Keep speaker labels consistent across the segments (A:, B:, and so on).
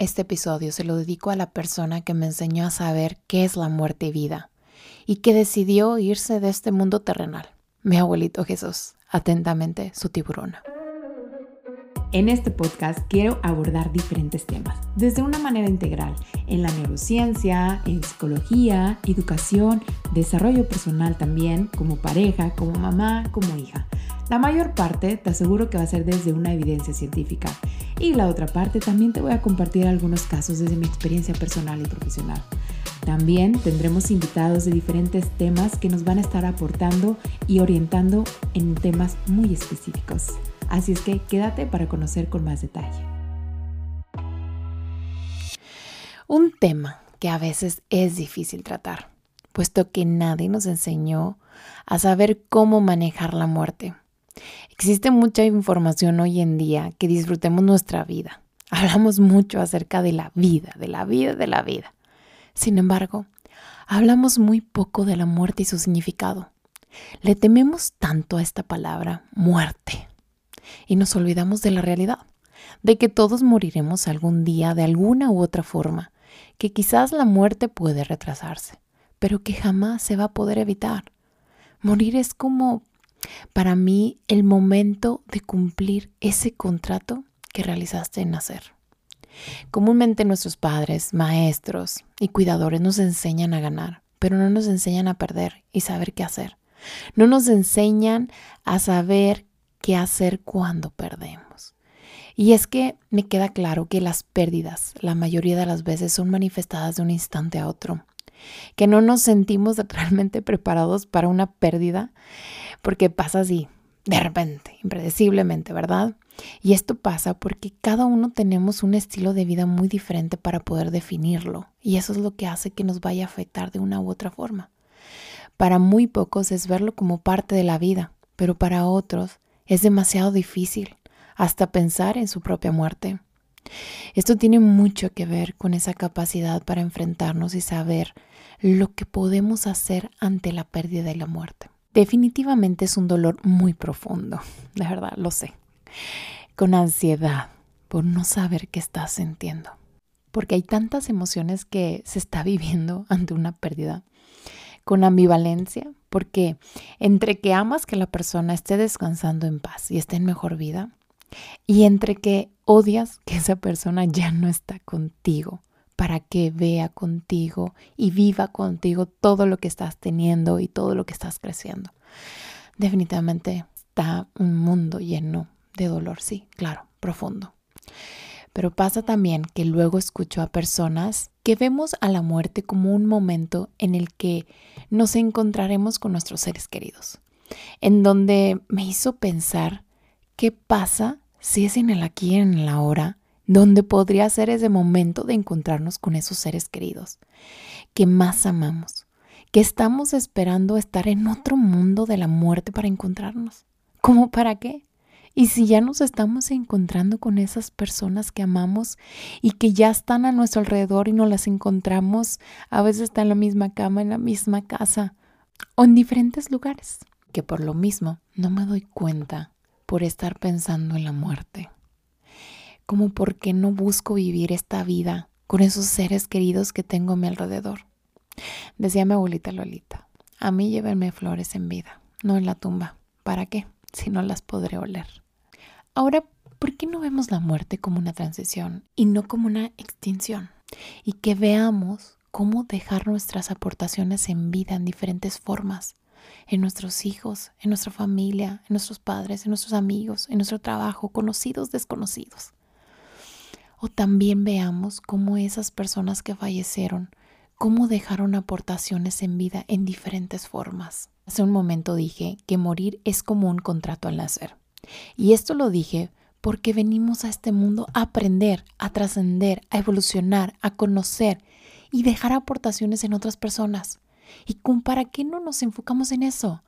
A: Este episodio se lo dedico a la persona que me enseñó a saber qué es la muerte y vida y que decidió irse de este mundo terrenal. Mi abuelito Jesús, atentamente su tiburona.
B: En este podcast quiero abordar diferentes temas, desde una manera integral, en la neurociencia, en psicología, educación, desarrollo personal también, como pareja, como mamá, como hija. La mayor parte te aseguro que va a ser desde una evidencia científica y la otra parte también te voy a compartir algunos casos desde mi experiencia personal y profesional. También tendremos invitados de diferentes temas que nos van a estar aportando y orientando en temas muy específicos. Así es que quédate para conocer con más detalle.
A: Un tema que a veces es difícil tratar, puesto que nadie nos enseñó a saber cómo manejar la muerte. Existe mucha información hoy en día que disfrutemos nuestra vida. Hablamos mucho acerca de la vida, de la vida, de la vida. Sin embargo, hablamos muy poco de la muerte y su significado. Le tememos tanto a esta palabra, muerte, y nos olvidamos de la realidad, de que todos moriremos algún día de alguna u otra forma, que quizás la muerte puede retrasarse, pero que jamás se va a poder evitar. Morir es como, para mí, el momento de cumplir ese contrato que realizaste en nacer. Comúnmente nuestros padres, maestros y cuidadores nos enseñan a ganar, pero no nos enseñan a perder y saber qué hacer. No nos enseñan a saber qué hacer cuando perdemos. Y es que me queda claro que las pérdidas la mayoría de las veces son manifestadas de un instante a otro, que no nos sentimos realmente preparados para una pérdida porque pasa así, de repente, impredeciblemente, ¿verdad? Y esto pasa porque cada uno tenemos un estilo de vida muy diferente para poder definirlo y eso es lo que hace que nos vaya a afectar de una u otra forma. Para muy pocos es verlo como parte de la vida, pero para otros es demasiado difícil hasta pensar en su propia muerte. Esto tiene mucho que ver con esa capacidad para enfrentarnos y saber lo que podemos hacer ante la pérdida y la muerte. Definitivamente es un dolor muy profundo, de verdad, lo sé. Con ansiedad por no saber qué estás sintiendo. Porque hay tantas emociones que se está viviendo ante una pérdida con ambivalencia, porque entre que amas que la persona esté descansando en paz y esté en mejor vida, y entre que odias que esa persona ya no está contigo para que vea contigo y viva contigo todo lo que estás teniendo y todo lo que estás creciendo. Definitivamente está un mundo lleno de dolor, sí, claro, profundo. Pero pasa también que luego escucho a personas que vemos a la muerte como un momento en el que nos encontraremos con nuestros seres queridos, en donde me hizo pensar qué pasa si es en el aquí y en el ahora, donde podría ser ese momento de encontrarnos con esos seres queridos que más amamos, que estamos esperando estar en otro mundo de la muerte para encontrarnos. ¿Cómo para qué? Y si ya nos estamos encontrando con esas personas que amamos y que ya están a nuestro alrededor y no las encontramos, a veces está en la misma cama, en la misma casa o en diferentes lugares, que por lo mismo no me doy cuenta por estar pensando en la muerte. Como porque no busco vivir esta vida con esos seres queridos que tengo a mi alrededor. Decía mi abuelita Lolita, a mí llévenme flores en vida, no en la tumba. ¿Para qué? Si no las podré oler. Ahora, ¿por qué no vemos la muerte como una transición y no como una extinción? Y que veamos cómo dejar nuestras aportaciones en vida en diferentes formas, en nuestros hijos, en nuestra familia, en nuestros padres, en nuestros amigos, en nuestro trabajo, conocidos, desconocidos. O también veamos cómo esas personas que fallecieron, cómo dejaron aportaciones en vida en diferentes formas. Hace un momento dije que morir es como un contrato al nacer. Y esto lo dije porque venimos a este mundo a aprender, a trascender, a evolucionar, a conocer y dejar aportaciones en otras personas. ¿Y para qué no nos enfocamos en eso?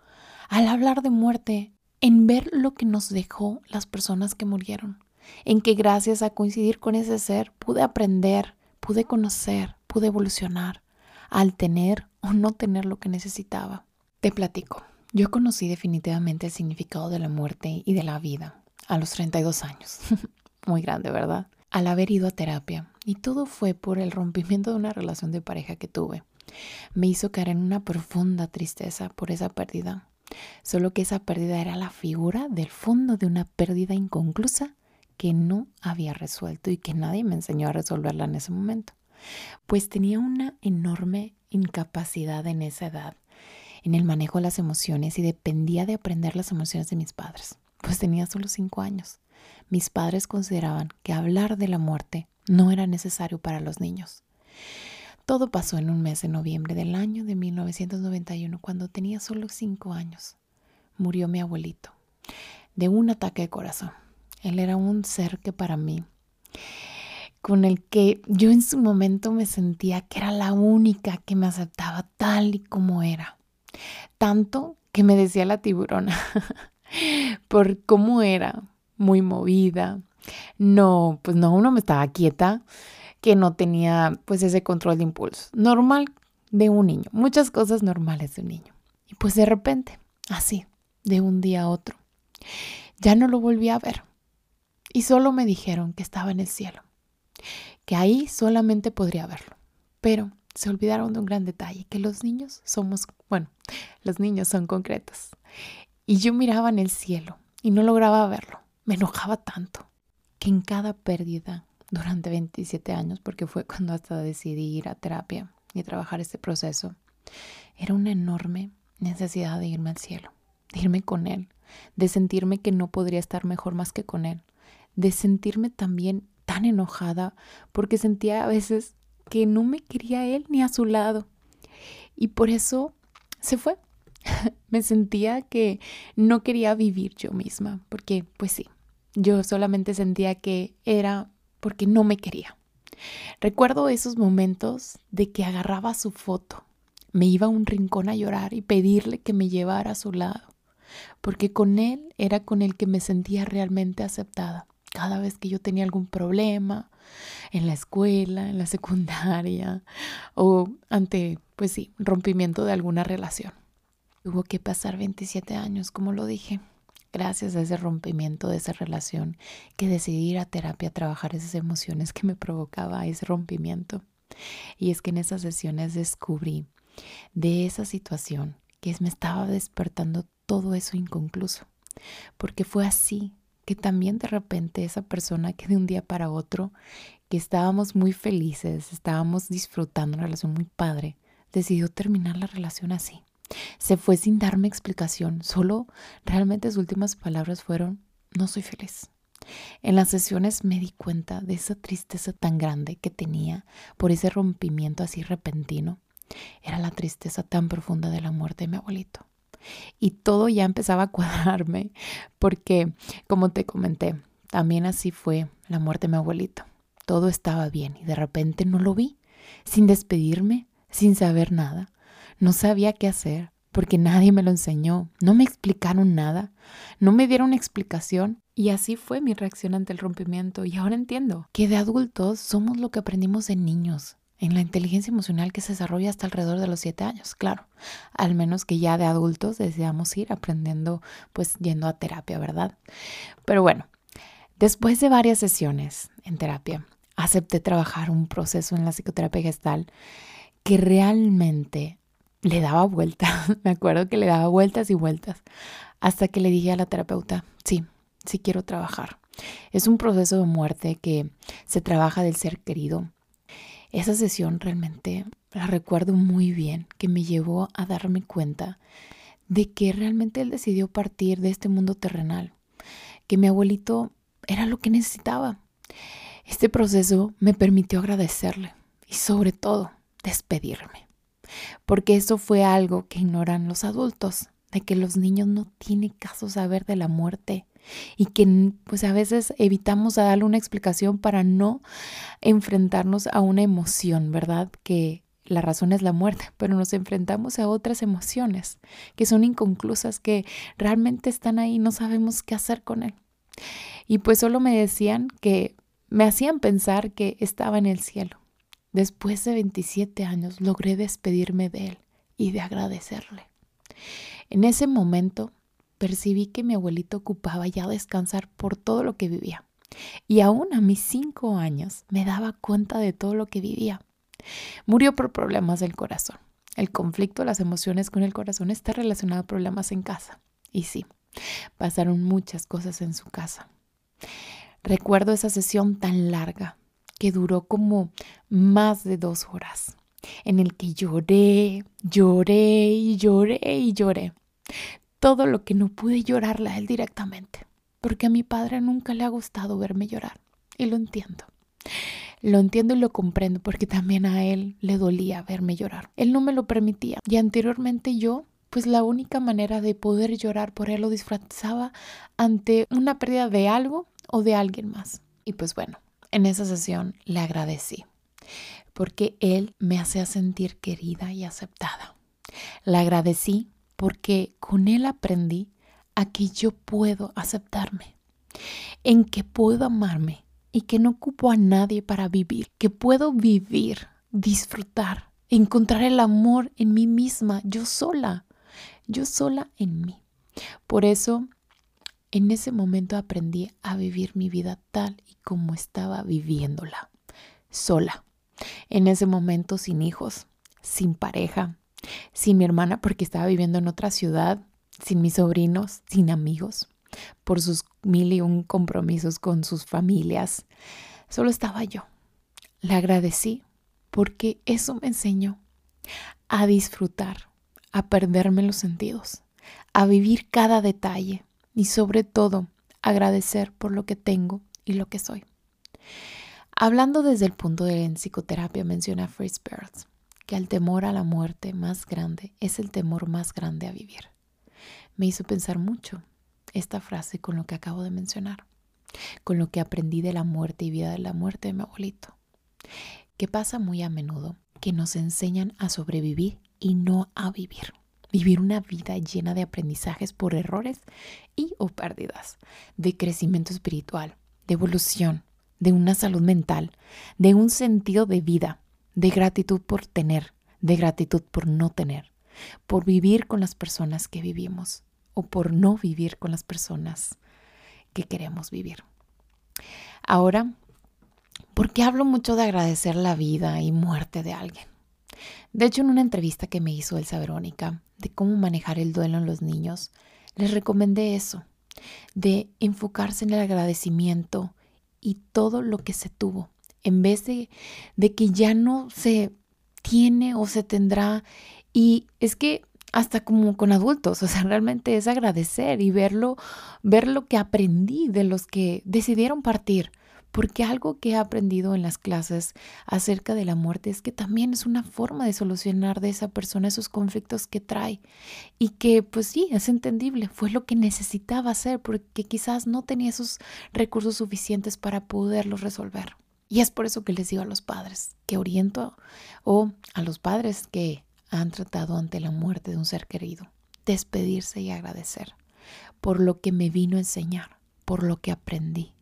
A: Al hablar de muerte, en ver lo que nos dejó las personas que murieron, en que gracias a coincidir con ese ser pude aprender, pude conocer, pude evolucionar, al tener o no tener lo que necesitaba. Te platico. Yo conocí definitivamente el significado de la muerte y de la vida a los 32 años. Muy grande, ¿verdad? Al haber ido a terapia Y todo fue por el rompimiento de una relación de pareja que tuve. Me hizo caer en una profunda tristeza por esa pérdida. Solo que esa pérdida era la figura del fondo de una pérdida inconclusa que no había resuelto y que nadie me enseñó a resolverla en ese momento. Pues tenía una enorme incapacidad en esa edad en el manejo de las emociones y dependía de aprender las emociones de mis padres, pues tenía solo cinco años. Mis padres consideraban que hablar de la muerte no era necesario para los niños. Todo pasó en un mes de noviembre del año de 1991, cuando tenía solo cinco años. Murió mi abuelito de un ataque de corazón. Él era un ser que para mí, con el que yo en su momento me sentía que era la única que me aceptaba tal y como era. Tanto que me decía la tiburona por cómo era, muy movida. No, pues no, uno me estaba quieta, que no tenía pues ese control de impulso. Normal de un niño, muchas cosas normales de un niño. Y pues de repente, así, de un día a otro, ya no lo volví a ver. Y solo me dijeron que estaba en el cielo, que ahí solamente podría verlo. Pero se olvidaron de un gran detalle, que los niños somos, bueno, los niños son concretos. Y yo miraba en el cielo y no lograba verlo. Me enojaba tanto que en cada pérdida durante 27 años, porque fue cuando hasta decidí ir a terapia y trabajar este proceso, era una enorme necesidad de irme al cielo, de irme con él, de sentirme que no podría estar mejor más que con él, de sentirme también tan enojada porque sentía a veces que no me quería él ni a su lado. Y por eso se fue. me sentía que no quería vivir yo misma, porque pues sí, yo solamente sentía que era porque no me quería. Recuerdo esos momentos de que agarraba su foto, me iba a un rincón a llorar y pedirle que me llevara a su lado, porque con él era con el que me sentía realmente aceptada. Cada vez que yo tenía algún problema en la escuela, en la secundaria o ante, pues sí, rompimiento de alguna relación. Tuvo que pasar 27 años, como lo dije, gracias a ese rompimiento de esa relación, que decidí ir a terapia a trabajar esas emociones que me provocaba ese rompimiento. Y es que en esas sesiones descubrí de esa situación que me estaba despertando todo eso inconcluso, porque fue así que también de repente esa persona que de un día para otro, que estábamos muy felices, estábamos disfrutando una relación muy padre, decidió terminar la relación así. Se fue sin darme explicación, solo realmente sus últimas palabras fueron, no soy feliz. En las sesiones me di cuenta de esa tristeza tan grande que tenía por ese rompimiento así repentino. Era la tristeza tan profunda de la muerte de mi abuelito. Y todo ya empezaba a cuadrarme porque, como te comenté, también así fue la muerte de mi abuelito. Todo estaba bien y de repente no lo vi, sin despedirme, sin saber nada. No sabía qué hacer porque nadie me lo enseñó, no me explicaron nada, no me dieron explicación y así fue mi reacción ante el rompimiento y ahora entiendo que de adultos somos lo que aprendimos de niños en la inteligencia emocional que se desarrolla hasta alrededor de los siete años, claro, al menos que ya de adultos deseamos ir aprendiendo, pues yendo a terapia, ¿verdad? Pero bueno, después de varias sesiones en terapia, acepté trabajar un proceso en la psicoterapia gestal que realmente le daba vueltas, me acuerdo que le daba vueltas y vueltas, hasta que le dije a la terapeuta, sí, sí quiero trabajar. Es un proceso de muerte que se trabaja del ser querido esa sesión realmente la recuerdo muy bien, que me llevó a darme cuenta de que realmente él decidió partir de este mundo terrenal, que mi abuelito era lo que necesitaba. Este proceso me permitió agradecerle y sobre todo despedirme, porque eso fue algo que ignoran los adultos, de que los niños no tienen caso saber de la muerte y que pues a veces evitamos darle una explicación para no enfrentarnos a una emoción, ¿verdad? Que la razón es la muerte, pero nos enfrentamos a otras emociones que son inconclusas, que realmente están ahí no sabemos qué hacer con él. Y pues solo me decían que me hacían pensar que estaba en el cielo. Después de 27 años logré despedirme de él y de agradecerle. En ese momento percibí que mi abuelito ocupaba ya descansar por todo lo que vivía. Y aún a mis cinco años me daba cuenta de todo lo que vivía. Murió por problemas del corazón. El conflicto las emociones con el corazón está relacionado a problemas en casa. Y sí, pasaron muchas cosas en su casa. Recuerdo esa sesión tan larga que duró como más de dos horas, en el que lloré, lloré y lloré y lloré. Todo lo que no pude llorarle a él directamente, porque a mi padre nunca le ha gustado verme llorar. Y lo entiendo. Lo entiendo y lo comprendo porque también a él le dolía verme llorar. Él no me lo permitía. Y anteriormente yo, pues la única manera de poder llorar por él lo disfrazaba ante una pérdida de algo o de alguien más. Y pues bueno, en esa sesión le agradecí porque él me hacía sentir querida y aceptada. Le agradecí porque con él aprendí a que yo puedo aceptarme, en que puedo amarme y que no ocupo a nadie para vivir, que puedo vivir, disfrutar, encontrar el amor en mí misma, yo sola, yo sola en mí. Por eso, en ese momento aprendí a vivir mi vida tal y como estaba viviéndola, sola. En ese momento sin hijos, sin pareja, sin mi hermana porque estaba viviendo en otra ciudad, sin mis sobrinos, sin amigos, por sus mil y un compromisos con sus familias. Solo estaba yo. Le agradecí porque eso me enseñó a disfrutar, a perderme los sentidos, a vivir cada detalle y sobre todo agradecer por lo que tengo y lo que soy. Hablando desde el punto de en psicoterapia menciona Fritz que el temor a la muerte más grande es el temor más grande a vivir. Me hizo pensar mucho esta frase con lo que acabo de mencionar, con lo que aprendí de la muerte y vida de la muerte de mi abuelito, que pasa muy a menudo que nos enseñan a sobrevivir y no a vivir. Vivir una vida llena de aprendizajes por errores y o pérdidas, de crecimiento espiritual, de evolución, de una salud mental, de un sentido de vida, de gratitud por tener, de gratitud por no tener, por vivir con las personas que vivimos, o por no vivir con las personas que queremos vivir. Ahora, ¿por qué hablo mucho de agradecer la vida y muerte de alguien? De hecho, en una entrevista que me hizo Elsa Verónica de cómo manejar el duelo en los niños, les recomendé eso, de enfocarse en el agradecimiento y todo lo que se tuvo, en vez de, de que ya no se tiene o se tendrá. Y es que hasta como con adultos, o sea, realmente es agradecer y verlo, ver lo que aprendí de los que decidieron partir, porque algo que he aprendido en las clases acerca de la muerte es que también es una forma de solucionar de esa persona esos conflictos que trae y que pues sí, es entendible, fue lo que necesitaba hacer porque quizás no tenía esos recursos suficientes para poderlos resolver. Y es por eso que les digo a los padres que oriento o a los padres que han tratado ante la muerte de un ser querido. Despedirse y agradecer por lo que me vino a enseñar, por lo que aprendí,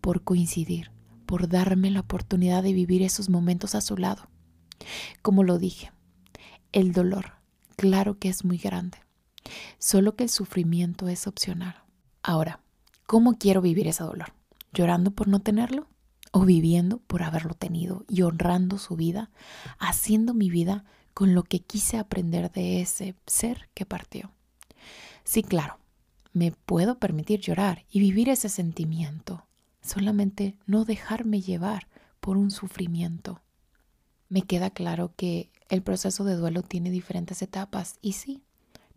A: por coincidir, por darme la oportunidad de vivir esos momentos a su lado. Como lo dije, el dolor, claro que es muy grande, solo que el sufrimiento es opcional. Ahora, ¿cómo quiero vivir ese dolor? ¿Llorando por no tenerlo? ¿O viviendo por haberlo tenido y honrando su vida, haciendo mi vida con lo que quise aprender de ese ser que partió. Sí, claro, me puedo permitir llorar y vivir ese sentimiento, solamente no dejarme llevar por un sufrimiento. Me queda claro que el proceso de duelo tiene diferentes etapas y sí,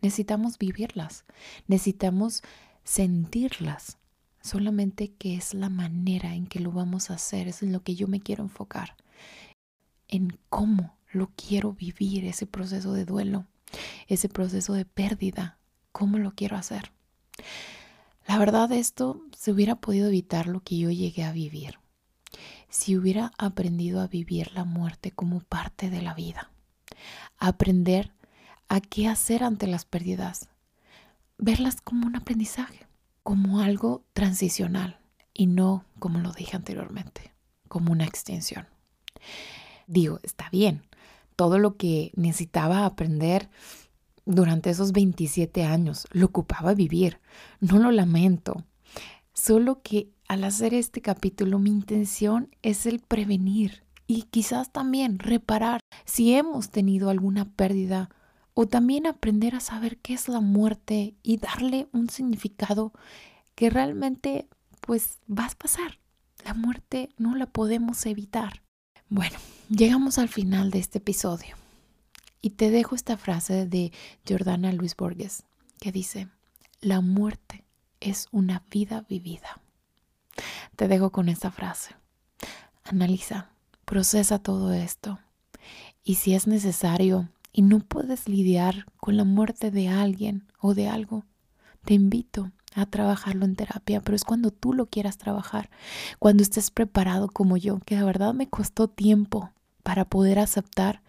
A: necesitamos vivirlas, necesitamos sentirlas, solamente que es la manera en que lo vamos a hacer, es en lo que yo me quiero enfocar, en cómo lo quiero vivir, ese proceso de duelo, ese proceso de pérdida, cómo lo quiero hacer. La verdad, esto se hubiera podido evitar lo que yo llegué a vivir si hubiera aprendido a vivir la muerte como parte de la vida, aprender a qué hacer ante las pérdidas, verlas como un aprendizaje, como algo transicional y no, como lo dije anteriormente, como una extensión. Digo, está bien, todo lo que necesitaba aprender durante esos 27 años. Lo ocupaba vivir. No lo lamento. Solo que al hacer este capítulo mi intención es el prevenir y quizás también reparar si hemos tenido alguna pérdida o también aprender a saber qué es la muerte y darle un significado que realmente pues vas a pasar. La muerte no la podemos evitar. Bueno, llegamos al final de este episodio y te dejo esta frase de Jordana Luis Borges que dice, la muerte es una vida vivida. Te dejo con esta frase. Analiza, procesa todo esto y si es necesario y no puedes lidiar con la muerte de alguien o de algo, te invito a trabajarlo en terapia, pero es cuando tú lo quieras trabajar, cuando estés preparado como yo, que de verdad me costó tiempo para poder aceptar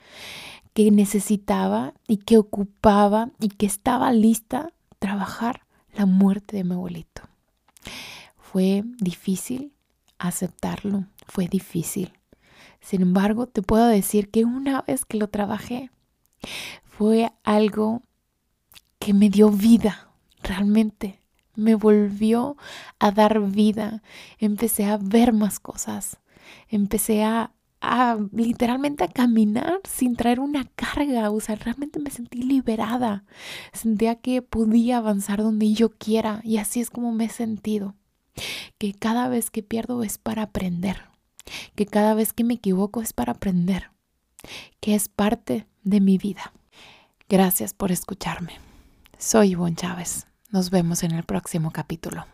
A: que necesitaba y que ocupaba y que estaba lista trabajar la muerte de mi abuelito. Fue difícil aceptarlo, fue difícil. Sin embargo, te puedo decir que una vez que lo trabajé, fue algo que me dio vida, realmente. Me volvió a dar vida. Empecé a ver más cosas. Empecé a, a literalmente a caminar sin traer una carga. O sea, realmente me sentí liberada. Sentía que podía avanzar donde yo quiera. Y así es como me he sentido. Que cada vez que pierdo es para aprender. Que cada vez que me equivoco es para aprender. Que es parte de mi vida. Gracias por escucharme. Soy Ivonne Chávez. Nos vemos en el próximo capítulo.